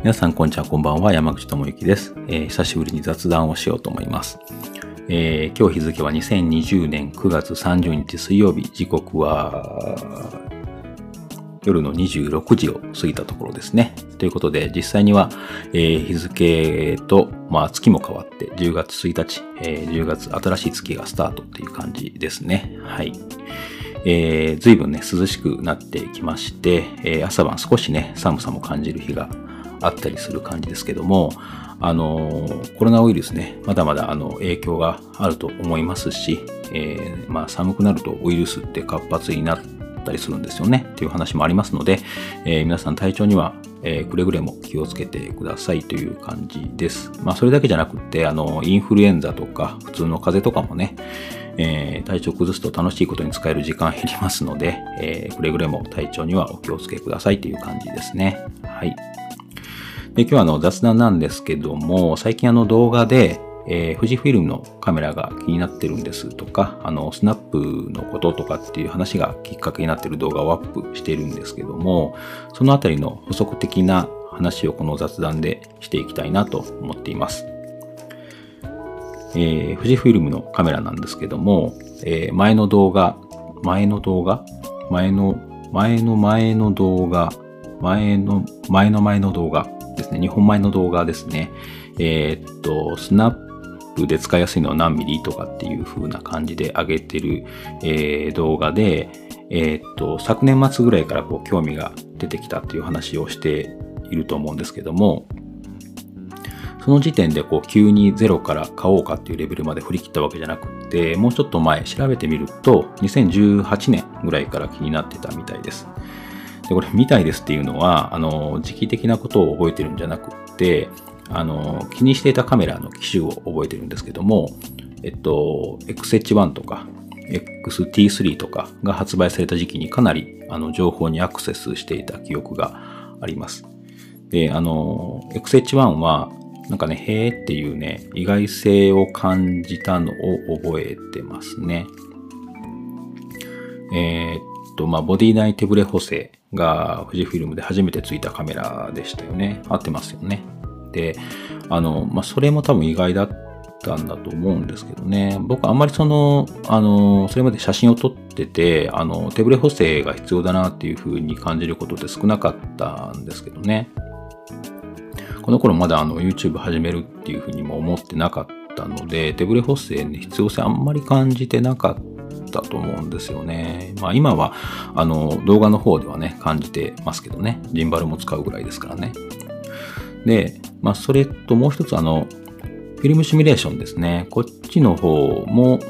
皆さん、こんにちは、こんばんは。山口智之です、えー久しぶりに雑談をしようと思います。えー今日日付は2020年9月30日水曜日、時刻は夜の26時を過ぎたところですね。ということで、実際には、えー日付と、まあ、月も変わって、10月1日、えー10月新しい月がスタートっていう感じですね。はい。えー、随分ね、涼しくなってきまして、えー朝晩少しね、寒さも感じる日があったりする感じですけども、あのーコロナウイルスね、まだまだあの影響があると思いますし、えーまあ寒くなるとウイルスって活発になったりするんですよね、っていう話もありますので、え皆さん体調には、えーくれぐれも気をつけてくださいという感じです。まあそれだけじゃなくて、あの、インフルエンザとか、普通の風邪とかもね、えー体調崩すと楽しいことに使える時間減りますので、えーくれぐれも体調にはお気をつけくださいという感じですね。はい。で今日はあの雑談なんですけども、最近あの動画で、えー富士フィルムのカメラが気になってるんですとか、あの、スナップのこととかっていう話がきっかけになってる動画をアップしているんですけども、そのあたりの補足的な話をこの雑談でしていきたいなと思っています。えー富士フィルムのカメラなんですけども、えー前の動画、前の動画前の、前の前の動画、前の、前の前の動画ですね。2本前の動画ですね。えーっと、スナップで使いやすいのは何ミリとかっていう風な感じで上げてる、えー動画で、えーっと、昨年末ぐらいからこう興味が出てきたっていう話をしていると思うんですけども、その時点でこう急にゼロから買おうかっていうレベルまで振り切ったわけじゃなくて、もうちょっと前調べてみると、2018年ぐらいから気になってたみたいです。で、これ、みたいですっていうのは、あの、時期的なことを覚えてるんじゃなくて、あの、気にしていたカメラの機種を覚えてるんですけども、えっと、XH1 とか、XT3 とかが発売された時期にかなり、あの、情報にアクセスしていた記憶があります。で、あの、XH1 は、なんかね、へーっていうね、意外性を感じたのを覚えてますね。えーっと、まあ、ボディ内手ブレ補正が富士フィルムで初めてついたカメラでしたよね。合ってますよね。で、あの、まあ、それも多分意外だったんだと思うんですけどね。僕あんまりその、あの、それまで写真を撮ってて、あの、手ブレ補正が必要だなっていう風に感じることって少なかったんですけどね。この頃まだあの YouTube 始めるっていうふうにも思ってなかったので、手ブレ補正に必要性あんまり感じてなかったと思うんですよね。まあ今はあの動画の方ではね、感じてますけどね。ジンバルも使うぐらいですからね。で、まあそれともう一つあの、フィルムシミュレーションですね。こっちの方も、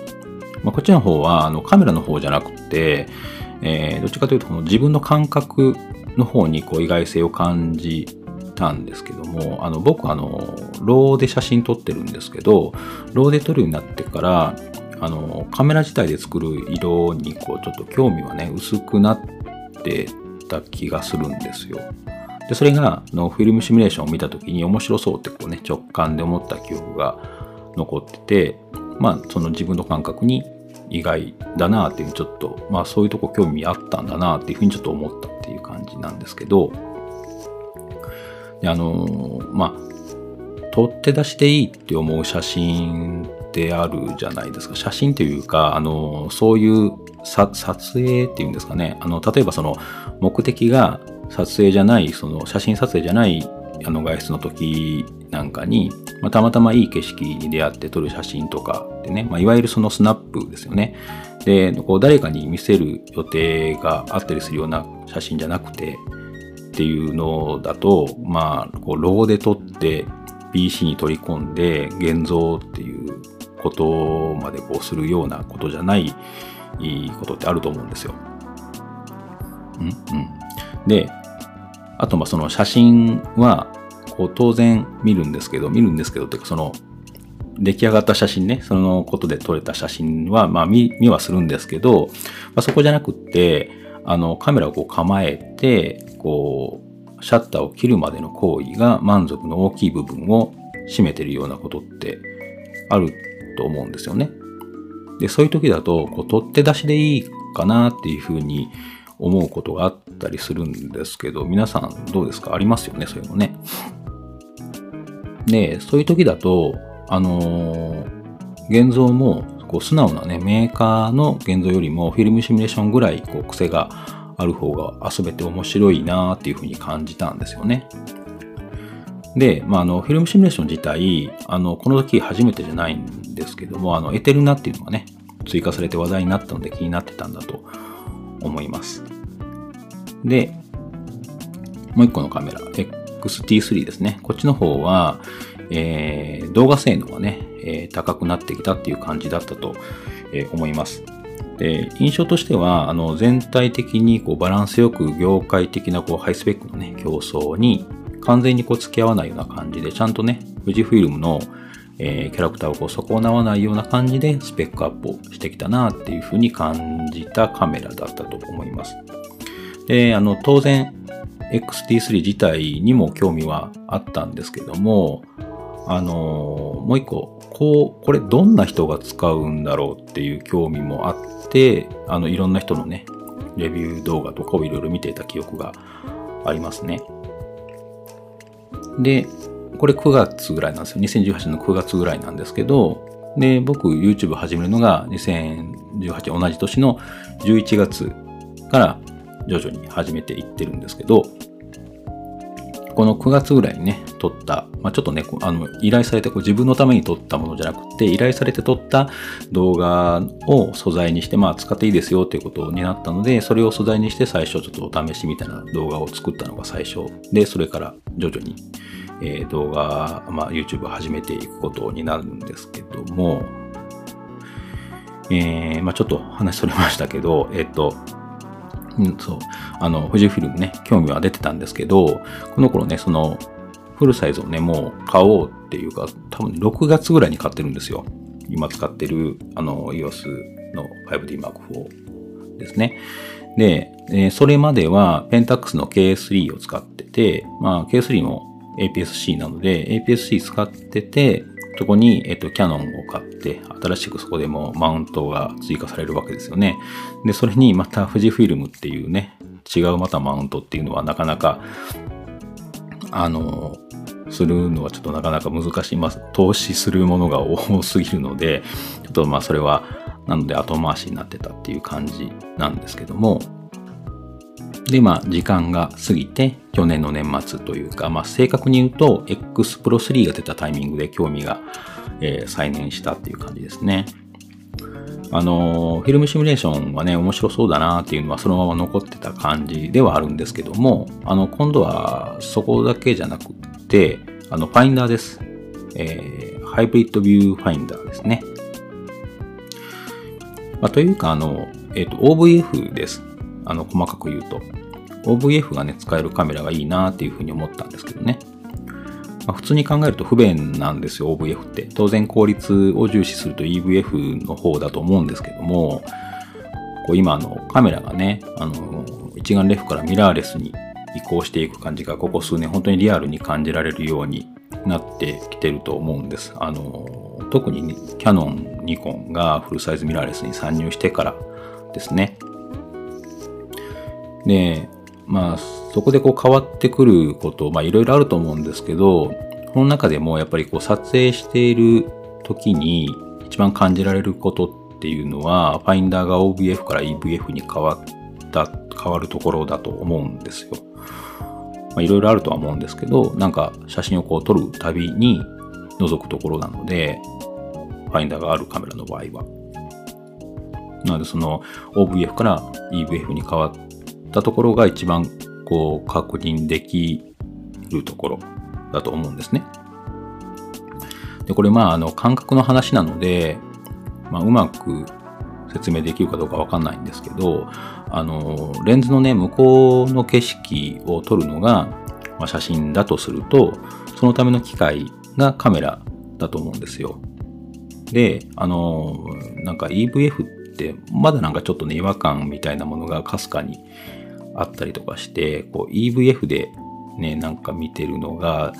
まあ、こっちの方はあのカメラの方じゃなくて、えーどっちかというとこの自分の感覚の方にこう意外性を感じたんですけども、あの僕あの、ローで写真撮ってるんですけど、ローで撮るようになってから、あの、カメラ自体で作る色にこうちょっと興味はね、薄くなってた気がするんですよ。で、それが、のフィルムシミュレーションを見たときに面白そうってこうね、直感で思った記憶が残ってて、まあ、その自分の感覚に意外だなっていう、ちょっと、まあそういうとこ興味あったんだなっていうふうにちょっと思ったっていう感じなんですけど、であのまあ、取って出しでいいって思う写真ってあるじゃないですか。写真というか、あのそういうさ撮影っていうんですかね。あの、例えばその目的が撮影じゃない、その写真撮影じゃないあの外出の時なんかに、まあ、たまたまいい景色に出会って撮る写真とかでね、まあ、いわゆるそのスナップですよね。で、こう誰かに見せる予定があったりするような写真じゃなくて、っていうのだと、まあ、こう、ローで撮って PC に取り込んで現像っていうことまでこうするようなことじゃないいいことってあると思うんですよ。うんうん。で、あとまあその写真はこう当然見るんですけど、見るんですけどっていうかその出来上がった写真ね、そのことで撮れた写真はまあ見見はするんですけど、まあ、そこじゃなくって、あのカメラをこう構えて、こうシャッターを切るまでの行為が満足の大きい部分を占めてるようなことってあると思うんですよね。で、そういう時だと、こう取って出しでいいかなっていうふうに思うことがあったりするんですけど、皆さんどうですか？ありますよね、そういうのね。で、そういう時だと、あのー、現像もこう素直なね、メーカーの現像よりもフィルムシミュレーションぐらいこう癖がある方が遊べて面白いなっていうふうに感じたんですよね。で、まあ、あの、フィルムシミュレーション自体、あの、この時初めてじゃないんですけども、あの、エテルナっていうのがね、追加されて話題になったので気になってたんだと思います。で、もう一個のカメラ、XT3 ですね。こっちの方は、えー、動画性能がね、えー、高くなってきたっていう感じだったと、えー、思います。で、印象としては、あの、全体的にこうバランスよく業界的なこうハイスペックのね、競争に完全にこう付き合わないような感じで、ちゃんとね、富士フィルムの、えー、キャラクターをこう損なわないような感じでスペックアップをしてきたなっていうふうに感じたカメラだったと思います。で、あの、当然、XT3 自体にも興味はあったんですけども、あの、もう一個、こう、これどんな人が使うんだろうっていう興味もあって、あの、いろんな人のね、レビュー動画とかをいろいろ見ていた記憶がありますね。で、これ9月ぐらいなんですよ。2018年の9月ぐらいなんですけど、で、僕 YouTube 始めるのが2018同じ年の11月から徐々に始めていってるんですけど、この9月ぐらいにね、撮った、まあ、ちょっとね、あの、依頼されてこう自分のために撮ったものじゃなくて、依頼されて撮った動画を素材にして、まあ、使っていいですよということになったので、それを素材にして最初ちょっとお試しみたいな動画を作ったのが最初。で、それから徐々に、え、動画、まあ、YouTube を始めていくことになるんですけども、えー、まあ、ちょっと話それましたけど、えっ、と、うん、そう。あの、富士フィルムね、興味は出てたんですけど、この頃ね、その、フルサイズをね、もう買おうっていうか、多分6月ぐらいに買ってるんですよ。今使ってる、あの、EOS の 5D Mark IV ですね。で、えそれまではペンタックスの K3 を使ってて、まあ K3 も APS-C なので、APS-C 使ってて、そこに、えっと、キャノンを買って、新しくそこでもマウントが追加されるわけですよね。で、それにまた富士フィルムっていうね、違うまたマウントっていうのはなかなか、あの、するのはちょっとなかなか難しい。まあ、投資するものが多すぎるので、ちょっとまあそれは、なので後回しになってたっていう感じなんですけども、で、まあ、時間が過ぎて、去年の年末というか、まあ、正確に言うと、X Pro 3が出たタイミングで興味が、えー、再燃したっていう感じですね。あの、フィルムシミュレーションはね、面白そうだなっていうのはそのまま残ってた感じではあるんですけども、あの、今度はそこだけじゃなくて、あの、ファインダーです。えー、ハイブリッドビューファインダーですね。まあ、というか、あの、えっ、ー、と、OVF です。あの、細かく言うと。OVF がね、使えるカメラがいいなっていうふうに思ったんですけどね。まあ、普通に考えると不便なんですよ、OVF って。当然効率を重視すると EVF の方だと思うんですけども、こう今のカメラがね、あの、一眼レフからミラーレスに移行していく感じがここ数年本当にリアルに感じられるようになってきてると思うんです。あの、特にキャノン、ニコンがフルサイズミラーレスに参入してからですね。で、まあ、そこでこう変わってくること、まあいろいろあると思うんですけど、この中でもやっぱりこう撮影している時に一番感じられることっていうのは、ファインダーが OVF から EVF に変わった、変わるところだと思うんですよ。まあいろいろあるとは思うんですけど、なんか写真をこう撮るたびに覗くところなので、ファインダーがあるカメラの場合は。なのでその OVF から EVF に変わっったところが一番こう確認できるところだと思うんですね。で、これまああの感覚の話なので、まあ、うまく説明できるかどうかわかんないんですけど、あの、レンズのね、向こうの景色を撮るのが、ま、写真だとすると、そのための機械がカメラだと思うんですよ。で、あの、なんか EVF ってまだなんかちょっとね、違和感みたいなものがかすかにあったりとかして、こう EVF でね、なんか見てるのが、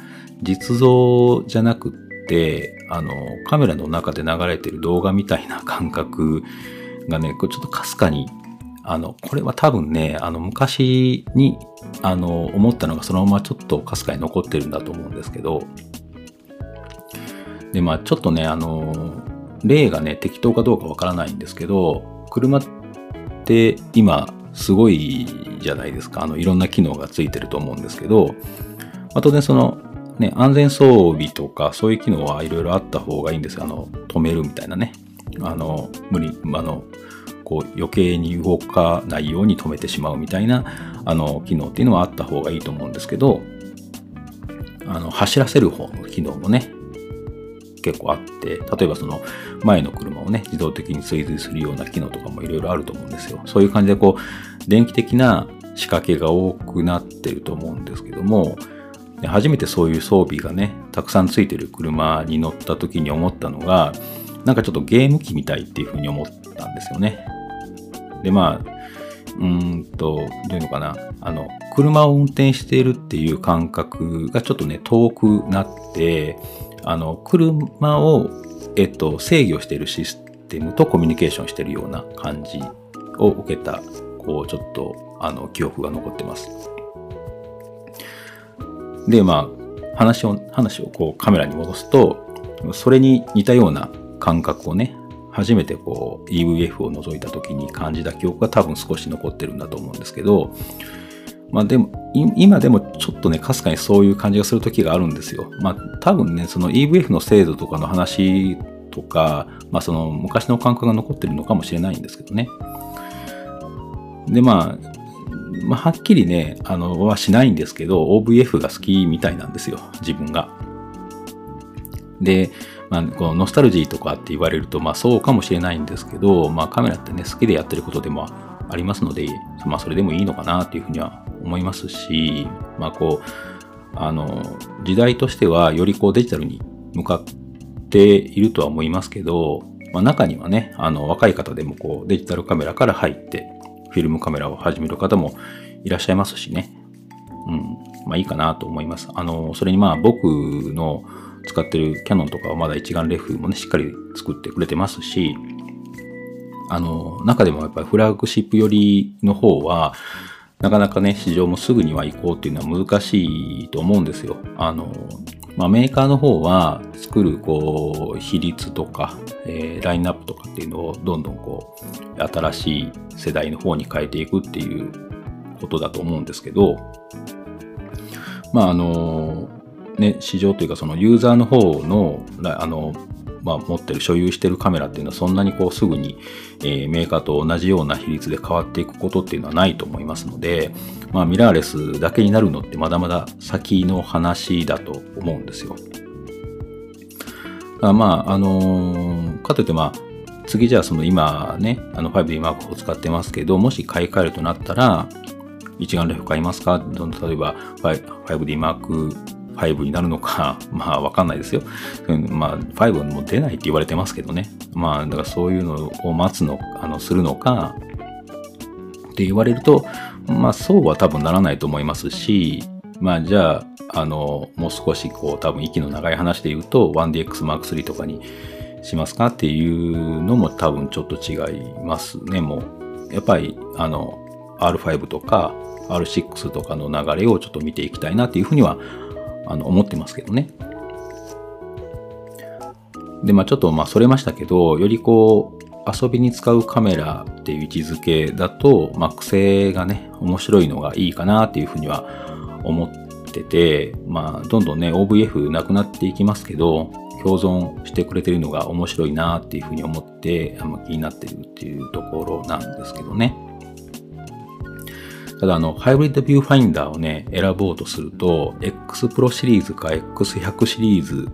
実像じゃなくって、あの、カメラの中で流れてる動画みたいな感覚 がね、これちょっとかすかにあの、これは多分ね、あの、昔に、あの、思ったのがそのままちょっとかすかに残ってるんだと思うんですけど、で、まあちょっとね、あの、例がね、適当かどうかわからないんですけど、車って今、すごいじゃないですか。あの、いろんな機能がついてると思うんですけど、あとね、その、ね、安全装備とか、そういう機能はいろいろあった方がいいんです。あの、止めるみたいなね。あの、無理、あの、こう余計に動かないように止めてしまうみたいなあの機能っていうのはあった方がいいと思うんですけど、あの走らせる方の機能もね、結構あって、例えばその前の車をね、自動的に追随するような機能とかもいろいろあると思うんですよ。そういう感じでこう、電気的な仕掛けが多くなってると思うんですけども、初めてそういう装備がね、たくさんついてる車に乗った時に思ったのが、なんかちょっとゲーム機みたいっていうふうに思ったんですよね。で、まあ、うんと、どういうのかな。あの、車を運転しているっていう感覚がちょっとね、遠くなって、あの、車を、えっと、制御しているシステムとコミュニケーションしているような感じを受けた、こう、ちょっと、あの、記憶が残ってます。で、まあ、話を、話をこうカメラに戻すと、それに似たような感覚をね、初めてこう EVF を覗いた時に感じた記憶が多分少し残ってるんだと思うんですけど、まあでも、今でもちょっとね、かすかにそういう感じがする時があるんですよ。まあ多分ね、その EVF の精度とかの話とか、まあその昔の感覚が残ってるのかもしれないんですけどね。で、まあ、まあ、はっきりね、あの、はしないんですけど、OVF が好きみたいなんですよ、自分が。で、まあ、このノスタルジーとかって言われると、まあそうかもしれないんですけど、まあカメラってね、好きでやってることでもありますので、まあそれでもいいのかなっていうふうには思いますし、まあこう、あの、時代としてはよりこうデジタルに向かっているとは思いますけど、まあ中にはね、あの若い方でもこうデジタルカメラから入って、フィルムカメラを始める方もいらっしゃいますしね。うん。まあいいかなと思います。あの、それにまあ僕の使ってるキャノンとかはまだ一眼レフもね、しっかり作ってくれてますし、あの、中でもやっぱりフラッグシップ寄りの方は、なかなかね、市場もすぐには行こうっていうのは難しいと思うんですよ。あの、まあ、メーカーの方は作るこう比率とか、えー、ラインナップとかっていうのをどんどんこう新しい世代の方に変えていくっていうことだと思うんですけど、まああの、ね、市場というかそのユーザーの方の、あの、まあ、持ってる、所有してるカメラっていうのはそんなにこうすぐに、えー、メーカーと同じような比率で変わっていくことっていうのはないと思いますので、まあ、ミラーレスだけになるのってまだまだ先の話だと思うんですよ。あまあ、あのー、かといってまあ、次じゃあその今ね、あの 5D Mark を使ってますけど、もし買い替えるとなったら、一眼レフ買いますか？例えば 5D Mark 5になるのか、まあわかんないですよ。まあ5も出ないって言われてますけどね。まあだからそういうのを待つの、あの、するのか、って言われると、まあそうは多分ならないと思いますし、まあじゃあ、あの、もう少しこう多分息の長い話で言うと 1DX Mark III とかにしますか？っていうのも多分ちょっと違いますね。もう、やっぱりあの R5 とか R6 とかの流れをちょっと見ていきたいなっていうふうにはあの思ってますけどね。で、まあちょっとまあそれましたけど、よりこう遊びに使うカメラっていう位置づけだと、まあ癖がね、面白いのがいいかなっていうふうには思ってて、まあどんどんね、OVF なくなっていきますけど、共存してくれてるのが面白いなっていうふうに思って、あ気になってるっていうところなんですけどね。ただあの、ハイブリッドビューファインダーをね、選ぼうとすると、X Pro シリーズか X100 シリーズ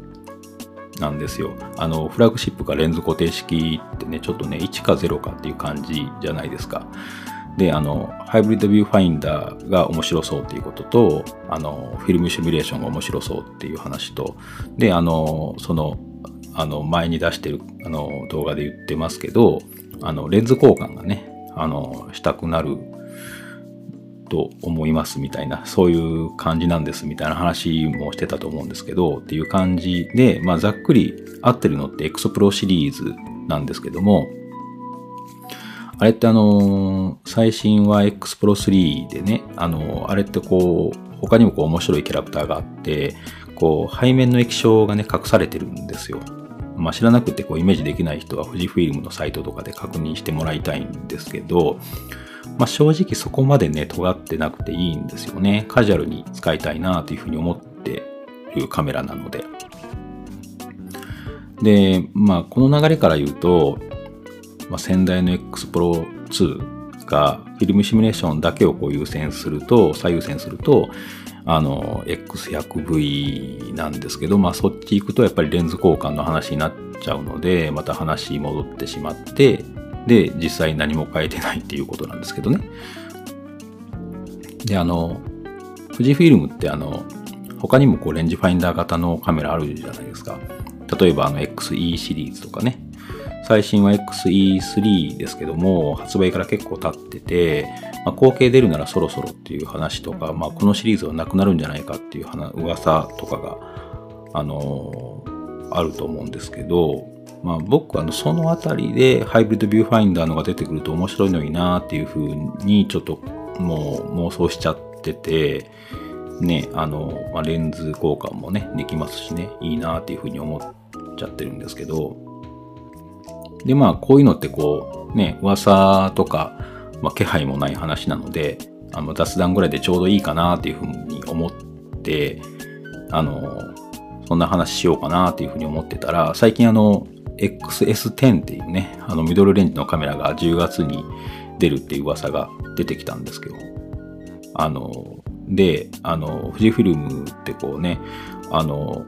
なんですよ。あの、フラッグシップかレンズ固定式ってね、ちょっとね、1か0かっていう感じじゃないですか。で、あの、ハイブリッドビューファインダーが面白そうっていうことと、あの、フィルムシミュレーションが面白そうっていう話と、で、あの、その、あの、前に出してる、あの、動画で言ってますけど、あの、レンズ交換がね、あの、したくなると思いますみたいな、そういう感じなんですみたいな話もしてたと思うんですけど、っていう感じで、まあざっくり合ってるのって X Pro シリーズなんですけども、あれってあの、最新は X Pro 3でね、あの、あれってこう、他にもこう面白いキャラクターがあって、こう、背面の液晶がね、隠されてるんですよ。まあ、知らなくてこうイメージできない人は富士フィルムのサイトとかで確認してもらいたいんですけど、まあ、正直そこまでね、尖ってなくていいんですよね。カジュアルに使いたいなというふうに思っているカメラなので。で、まあ、この流れから言うと、まあ、先代の X Pro 2がフィルムシミュレーションだけをこう優先すると、最優先すると、あの、X100V なんですけど、まあそっち行くとやっぱりレンズ交換の話になっちゃうので、また話戻ってしまって、で、実際何も変えてないっていうことなんですけどね。で、あの、富士フィルムってあの、他にもこうレンジファインダー型のカメラあるじゃないですか。例えばあの XE シリーズとかね。最新は XE3 ですけども、発売から結構経ってて、まあ、後継出るならそろそろっていう話とか、まあ、このシリーズはなくなるんじゃないかっていう噂とかが、あのー、あると思うんですけど、まあ、僕はあのそのあたりでハイブリッドビューファインダーのが出てくると面白いのになっていうふうにちょっともう妄想しちゃってて、ね、あの、まあ、レンズ交換もね、できますしね、いいなっていうふうに思っちゃってるんですけど、で、まあ、こういうのってこう、ね、噂とか、まあ、気配もない話なので、あの、雑談ぐらいでちょうどいいかなっていうふうに思って、あの、そんな話しようかなっていうふうに思ってたら、最近あの、XS10 っていうね、あの、ミドルレンジのカメラが10月に出るっていう噂が出てきたんですけど、あの、で、あの、富士フィルムってこうね、あの、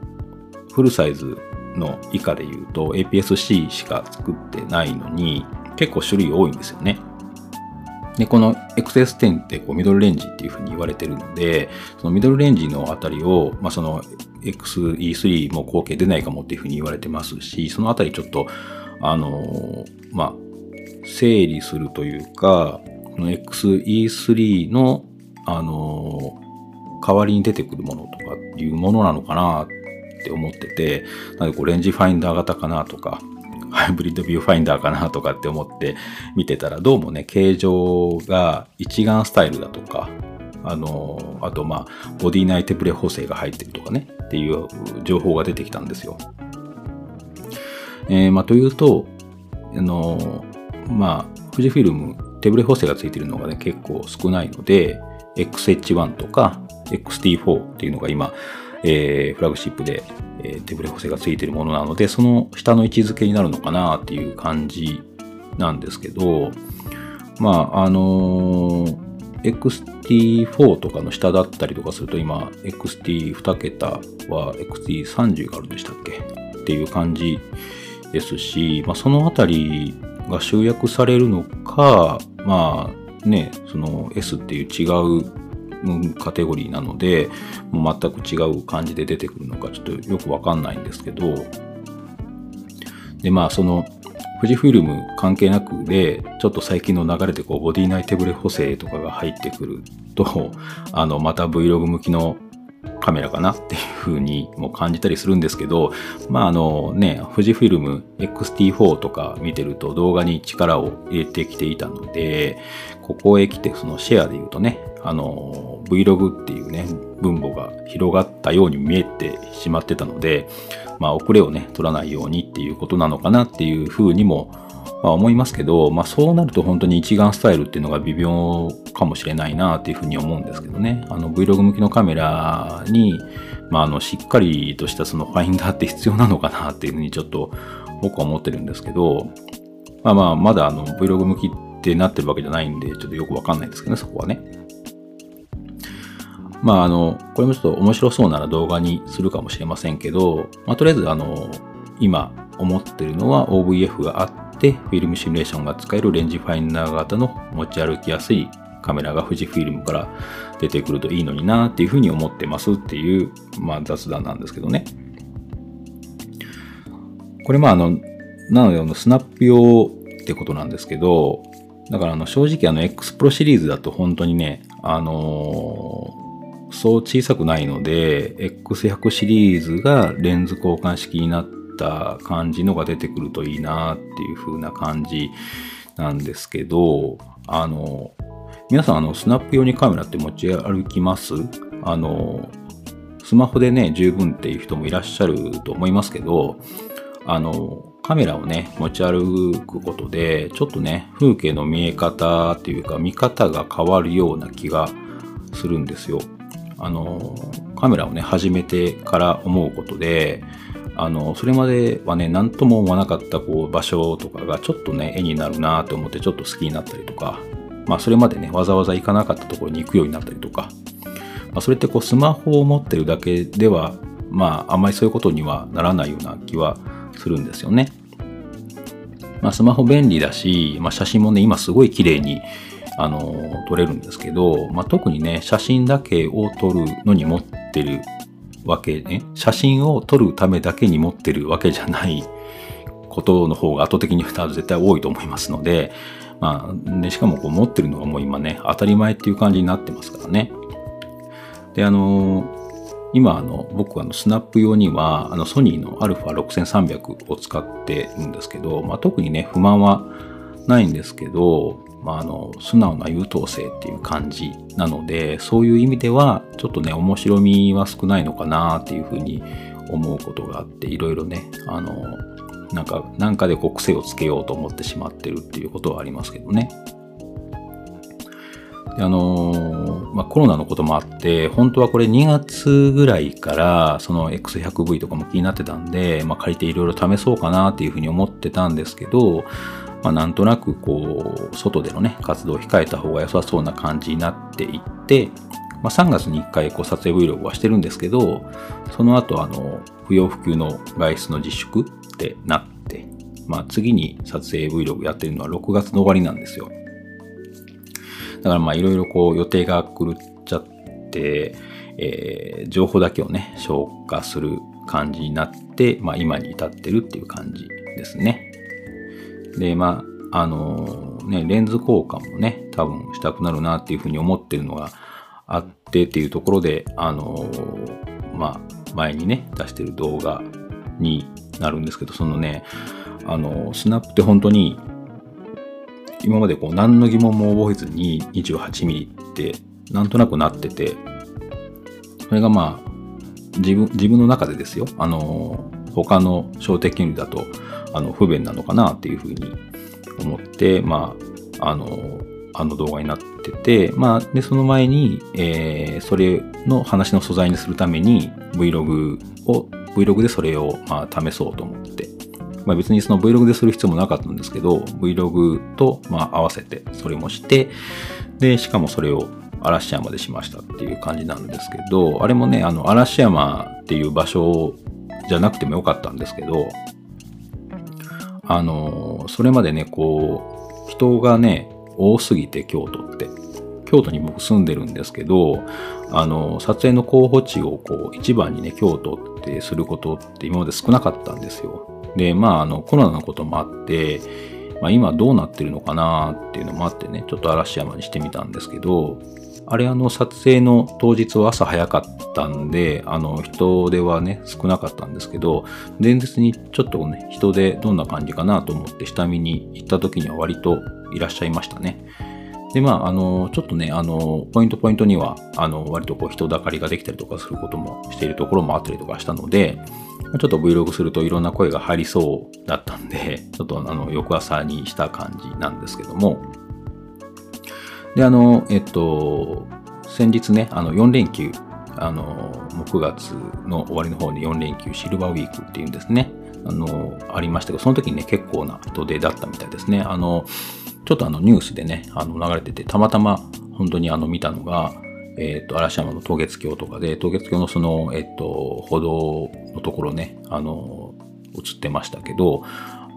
フルサイズの以下で言うと APS-C しか作ってないのに結構種類多いんですよね。で、この XS10 ってこうミドルレンジっていうふうに言われてるので、そのミドルレンジのあたりを、まあ、その XE3 も後継出ないかもっていうふうに言われてますし、そのあたりちょっと、あの、まあ、整理するというか、この XE3 の、あの、代わりに出てくるものとかっていうものなのかなって思ってて、なのでこうレンジファインダー型かなとか、ハイブリッドビューファインダーかなとかって思って見てたら、どうもね、形状が一眼スタイルだとか、あの、あとまあ、ボディ内手ブレ補正が入ってるとかね、っていう情報が出てきたんですよ。えー、まあ、というと、あの、まあ、富士フィルム、手ブレ補正がついてるのがね、結構少ないので、XH1 とか XT4 っていうのが今、えー、フラグシップで、えー、手ブレ補正がついてるものなので、その下の位置づけになるのかなっていう感じなんですけど、まあ、あのー、XT4 とかの下だったりとかすると今、XT2 桁は XT30 があるんでしたっけ？っていう感じですし、まあ、そのあたりが集約されるのか、まあね、その S っていう違うカテゴリーなので、もう全く違う感じで出てくるのかちょっとよくわかんないんですけど、で、まあその、富士フィルム関係なくで、ちょっと最近の流れでこう、ボディ内手ブレ補正とかが入ってくると、あの、また Vlog 向きのカメラかなっていう風にも感じたりするんですけど、まああのね、富士フィルム XT4 とか見てると動画に力を入れてきていたので、ここへ来てそのシェアで言うとね、あの、Vlog っていうね、分母が広がったように見えてしまってたので、まあ、遅れをね、取らないようにっていうことなのかなっていうふうにも、まあ、思いますけど、まあ、そうなると本当に一眼スタイルっていうのが微妙かもしれないなっていうふうに思うんですけどね。あの Vlog 向きのカメラに、まあ、あの、しっかりとしたそのファインダーって必要なのかなっていうふうにちょっと僕は思ってるんですけど、まあまあ、まだあの Vlog 向きってなってるわけじゃないんで、ちょっとよくわかんないですけどね、そこはね。まあ、あの、これもちょっと面白そうなら動画にするかもしれませんけど、まあ、とりあえず、あの、今思ってるのは OVF があって、フィルムシミュレーションが使えるレンジファインダー型の持ち歩きやすいカメラが富士フィルムから出てくるといいのになっていうふうに思ってますっていう、まあ、雑談なんですけどね。これまああの、なのであのスナップ用ってことなんですけど、だからあの正直あの X Pro シリーズだと本当にね、あのそう小さくないので、X100 シリーズがレンズ交換式になってた感じのが出てくるといいなっていう風な感じなんですけど、あの、皆さん、あの、スナップ用にカメラって持ち歩きます？あの、スマホでね、十分っていう人もいらっしゃると思いますけど、あの、カメラをね、持ち歩くことで、ちょっとね、風景の見え方っていうか、見方が変わるような気がするんですよ。あの、カメラをね、始めてから思うことで、あの、それまではね、何とも思わなかったこう場所とかがちょっとね、絵になるなと思ってちょっと好きになったりとか、まあそれまでね、わざわざ行かなかったところに行くようになったりとか、まあ、それってこうスマホを持ってるだけでは、まああんまりそういうことにはならないような気はするんですよね。まあスマホ便利だし、まあ写真もね、今すごい綺麗にあの、撮れるんですけど、まあ、特にね、写真だけを撮るのに持ってるわけね、写真を撮るためだけに持ってるわけじゃないことの方が圧倒的に絶対多いと思いますので、まあ、でしかもこう持ってるのがもう今ね、当たり前っていう感じになってますからね。で、あの、今、あの、僕はあの、スナップ用には、あの、ソニーの α6300 を使ってるんですけど、まあ、特にね、不満はないんですけど、まあ、あの、素直な優等生っていう感じなので、そういう意味では、ちょっとね、面白みは少ないのかなっていうふうに思うことがあって、いろいろね、あの、なんか、なんかでこう癖をつけようと思ってしまってるっていうことはありますけどね。あのまあ、コロナのこともあって、本当はこれ2月ぐらいからその X100V とかも気になってたんで、まあ、借りていろいろ試そうかなっていうふうに思ってたんですけど、まあ、なんとなくこう、外でのね、活動を控えた方が良さそうな感じになっていって、まあ、3月に1回こう撮影 Vlog はしてるんですけど、その後あの、不要不急の外出の自粛ってなって、まあ、次に撮影 Vlog やってるのは6月の終わりなんですよ。だからまあいろいろこう予定が狂っちゃって、えー、情報だけをね、消化する感じになって、まあ今に至ってるっていう感じですね。で、まあ、あのね、レンズ交換もね、多分したくなるなっていうふうに思ってるのがあってっていうところで、あのまあ、前にね、出してる動画になるんですけど、そのね、あの、スナップって本当に、今までこう何の疑問も覚えずに 28mm ってなんとなくなってて、それがまあ、自分、自分の中でですよ。あの、他の小的原理だと、あの不便なのかなっていうふうに思って、まあ、あの、あの動画になってて、まあ、で、その前に、えー、それの話の素材にするために Vlog を、Vlog でそれを、まあ、試そうと思って、まあ、別にその Vlog でする必要もなかったんですけど、Vlog と、まあ、合わせてそれもして、で、しかもそれを嵐山でしましたっていう感じなんですけど、あれもね、あの、嵐山っていう場所じゃなくてもよかったんですけど、あの、それまでね、こう、人がね、多すぎて京都って。京都に僕住んでるんですけど、あの、撮影の候補地をこう、一番にね、京都ってすることって今まで少なかったんですよ。で、まあ、あの、コロナのこともあって、まあ、今どうなってるのかなっていうのもあってね、ちょっと嵐山にしてみたんですけど、あれあの撮影の当日は朝早かったんで、あの人手はね、少なかったんですけど、前日にちょっとね、人手どんな感じかなと思って下見に行った時には割といらっしゃいましたね。で、まあ、あの、ちょっとね、あの、ポイントポイントには、あの、割とこう人だかりができたりとかすることもしているところもあったりとかしたので、ちょっと Vlog するといろんな声が入りそうだったんで、ちょっとあの、翌朝にした感じなんですけども、で、あの、えっと、先日ね、あの、4連休、あの、9月の終わりの方に4連休、シルバーウィークっていうんですね、あの、ありましたけど、その時にね、結構な人出だったみたいですね。あの、ちょっとあの、ニュースでね、あの、流れてて、たまたま本当にあの、見たのが、えっ、と、嵐山の渡月橋とかで、渡月橋のその、えっ、と、歩道のところね、あの、映ってましたけど、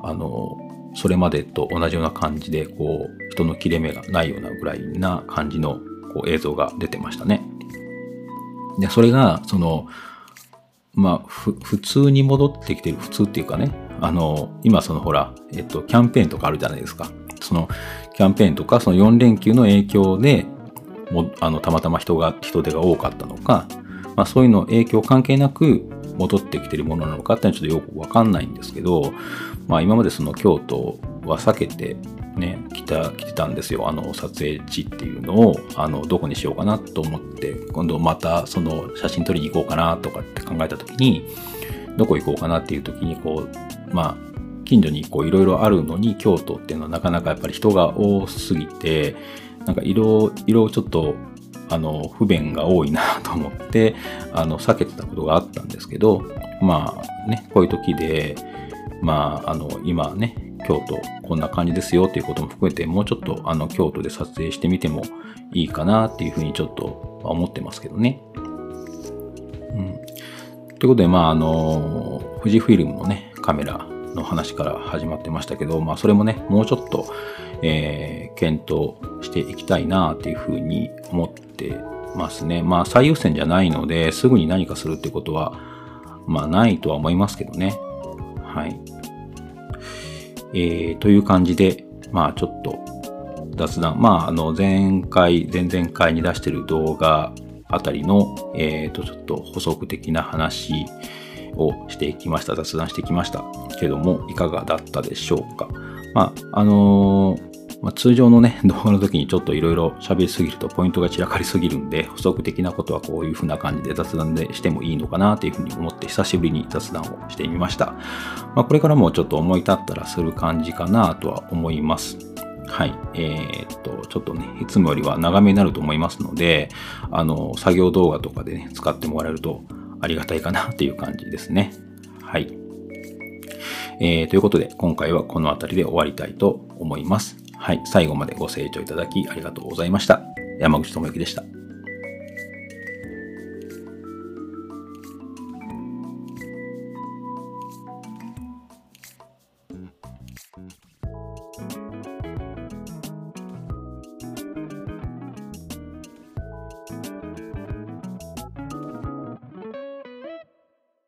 あの、それまでと同じような感じで、こう、人の切れ目がないようなぐらいな感じのこう映像が出てましたね。で、それが、その、まあ、普通に戻ってきてる、普通っていうかね、あの、今そのほら、えっと、キャンペーンとかあるじゃないですか。その、キャンペーンとか、その4連休の影響で、もあの、たまたま人が、人手が多かったのか、まあ、そういうの影響関係なく戻ってきてるものなのかっていうのはちょっとよくわかんないんですけど、まあ今までその京都は避けてね、来た、来てたんですよ。あの、撮影地っていうのを、あの、どこにしようかなと思って、今度またその写真撮りに行こうかなとかって考えた時に、どこ行こうかなっていう時に、こう、まあ、近所にこういろいろあるのに京都っていうのはなかなかやっぱり人が多すぎて、なんか色、色ちょっと、あの、不便が多いなと思って、あの、避けてたことがあったんですけど、まあね、こういう時で、まあ、あの、今ね、京都こんな感じですよっていうことも含めて、もうちょっとあの京都で撮影してみてもいいかなっていうふうにちょっと思ってますけどね。うん。ということで、まあ、あの、富士フィルムのね、カメラの話から始まってましたけど、まあ、それもね、もうちょっと、えー、検討していきたいなっていうふうに思ってますね。まあ、最優先じゃないので、すぐに何かするってことは、まあ、ないとは思いますけどね。はい。えー、という感じで、まあちょっと雑談、まああの前回、前々回に出してる動画あたりの、えっ、ー、とちょっと補足的な話をしてきました、雑談してきました。けども、いかがだったでしょうか。まあ、あのーまあ、通常のね、動画の時にちょっといろいろ喋りすぎるとポイントが散らかりすぎるんで、補足的なことはこういう風な感じで雑談でしてもいいのかなというふうに思って久しぶりに雑談をしてみました。まあ、これからもちょっと思い立ったらする感じかなとは思います。はい。えー、っと、ちょっとね、いつもよりは長めになると思いますので、あの、作業動画とかでね、使ってもらえるとありがたいかなっていう感じですね。はい。えー、ということで、今回はこの辺りで終わりたいと思います。はい、最後までご清聴いただきありがとうございました。山口智之でした。